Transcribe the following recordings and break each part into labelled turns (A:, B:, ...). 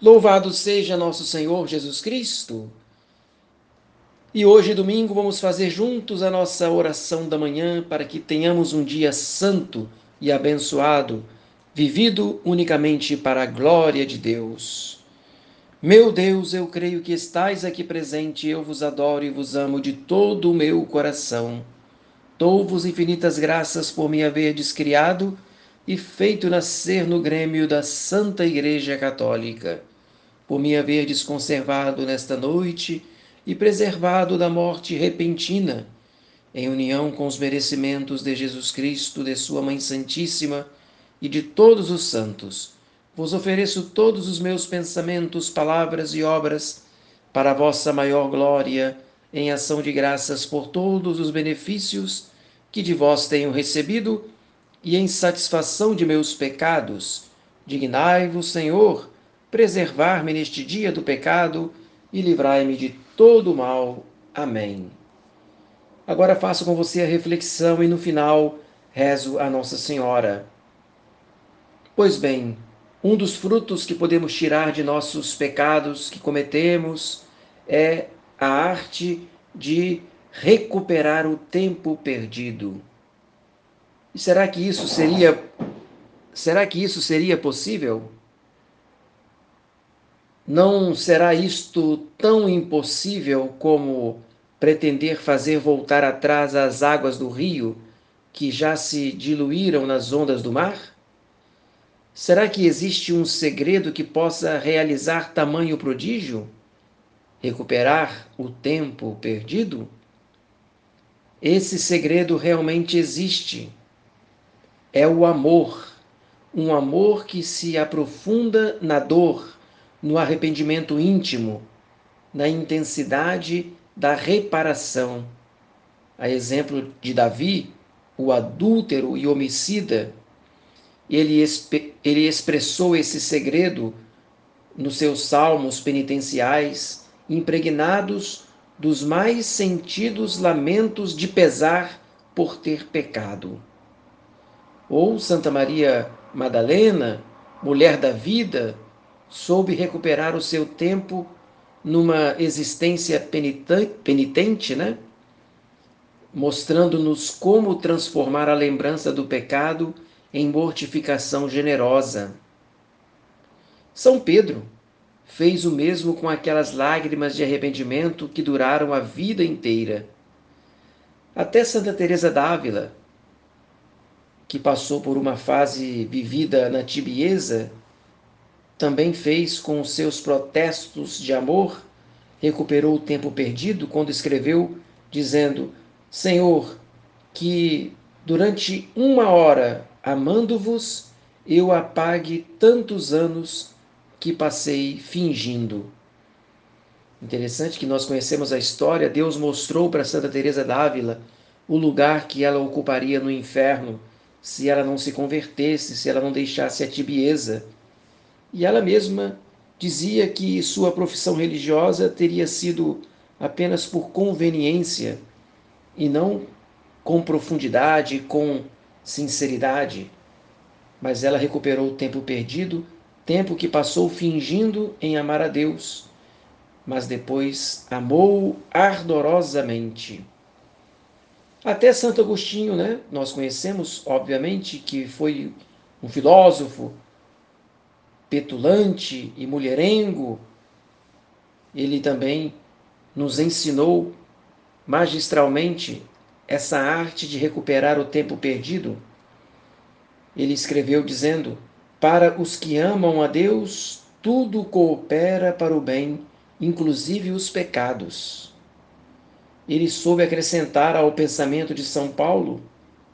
A: Louvado seja nosso Senhor Jesus Cristo. E hoje, domingo, vamos fazer juntos a nossa oração da manhã para que tenhamos um dia santo e abençoado, vivido unicamente para a glória de Deus. Meu Deus, eu creio que estais aqui presente, eu vos adoro e vos amo de todo o meu coração. Dou-vos infinitas graças por me haverdes criado e feito nascer no grêmio da Santa Igreja Católica. Por me haverdes conservado nesta noite e preservado da morte repentina, em união com os merecimentos de Jesus Cristo, de Sua Mãe Santíssima e de todos os santos, vos ofereço todos os meus pensamentos, palavras e obras para a vossa maior glória, em ação de graças por todos os benefícios que de vós tenho recebido e em satisfação de meus pecados. Dignai-vos, Senhor, preservar-me neste dia do pecado e livrai-me de todo mal. Amém. Agora faço com você a reflexão e no final rezo a Nossa Senhora. Pois bem, um dos frutos que podemos tirar de nossos pecados que cometemos é a arte de recuperar o tempo perdido. E será que isso seria será que isso seria possível? Não será isto tão impossível como pretender fazer voltar atrás as águas do rio que já se diluíram nas ondas do mar? Será que existe um segredo que possa realizar tamanho prodígio? Recuperar o tempo perdido? Esse segredo realmente existe. É o amor, um amor que se aprofunda na dor no arrependimento íntimo, na intensidade da reparação. A exemplo de Davi, o adúltero e homicida, ele, ele expressou esse segredo nos seus salmos penitenciais, impregnados dos mais sentidos lamentos de pesar por ter pecado. Ou Santa Maria Madalena, mulher da vida, soube recuperar o seu tempo numa existência penitente, né? mostrando-nos como transformar a lembrança do pecado em mortificação generosa. São Pedro fez o mesmo com aquelas lágrimas de arrependimento que duraram a vida inteira. Até Santa Teresa d'Ávila, que passou por uma fase vivida na tibieza, também fez com seus protestos de amor, recuperou o tempo perdido quando escreveu, dizendo: Senhor, que durante uma hora, amando-vos, eu apague tantos anos que passei fingindo. Interessante que nós conhecemos a história, Deus mostrou para Santa Teresa d'Ávila o lugar que ela ocuparia no inferno se ela não se convertesse, se ela não deixasse a tibieza e ela mesma dizia que sua profissão religiosa teria sido apenas por conveniência e não com profundidade, com sinceridade. Mas ela recuperou o tempo perdido, tempo que passou fingindo em amar a Deus, mas depois amou ardorosamente. Até Santo Agostinho, né? Nós conhecemos, obviamente, que foi um filósofo, petulante e mulherengo, ele também nos ensinou magistralmente essa arte de recuperar o tempo perdido. Ele escreveu dizendo: Para os que amam a Deus, tudo coopera para o bem, inclusive os pecados. Ele soube acrescentar ao pensamento de São Paulo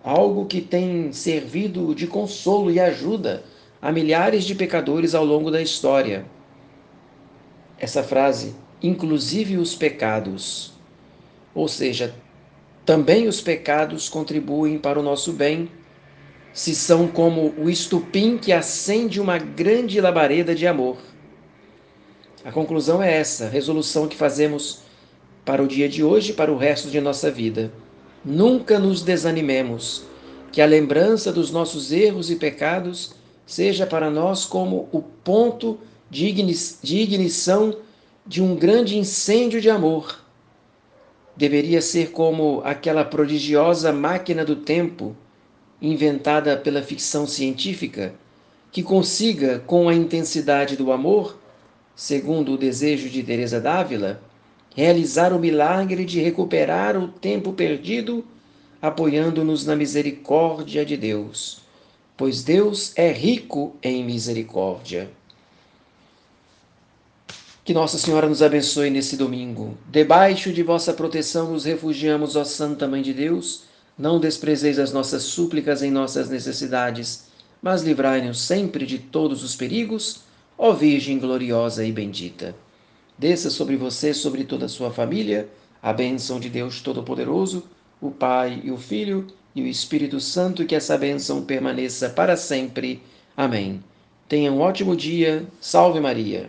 A: algo que tem servido de consolo e ajuda a milhares de pecadores ao longo da história. Essa frase, inclusive os pecados, ou seja, também os pecados contribuem para o nosso bem, se são como o estupim que acende uma grande labareda de amor. A conclusão é essa, resolução que fazemos para o dia de hoje e para o resto de nossa vida. Nunca nos desanimemos, que a lembrança dos nossos erros e pecados seja para nós como o ponto de ignição de um grande incêndio de amor. Deveria ser como aquela prodigiosa máquina do tempo inventada pela ficção científica que consiga, com a intensidade do amor, segundo o desejo de Teresa d'Ávila, realizar o milagre de recuperar o tempo perdido, apoiando-nos na misericórdia de Deus, pois Deus é rico em misericórdia. Que Nossa Senhora nos abençoe nesse domingo. Debaixo de vossa proteção nos refugiamos, ó Santa Mãe de Deus. Não desprezeis as nossas súplicas em nossas necessidades, mas livrai-nos sempre de todos os perigos, ó Virgem gloriosa e bendita. Desça sobre você, sobre toda a sua família, a bênção de Deus Todo-Poderoso, o Pai e o Filho e o Espírito Santo, que essa bênção permaneça para sempre. Amém. Tenha um ótimo dia. Salve Maria.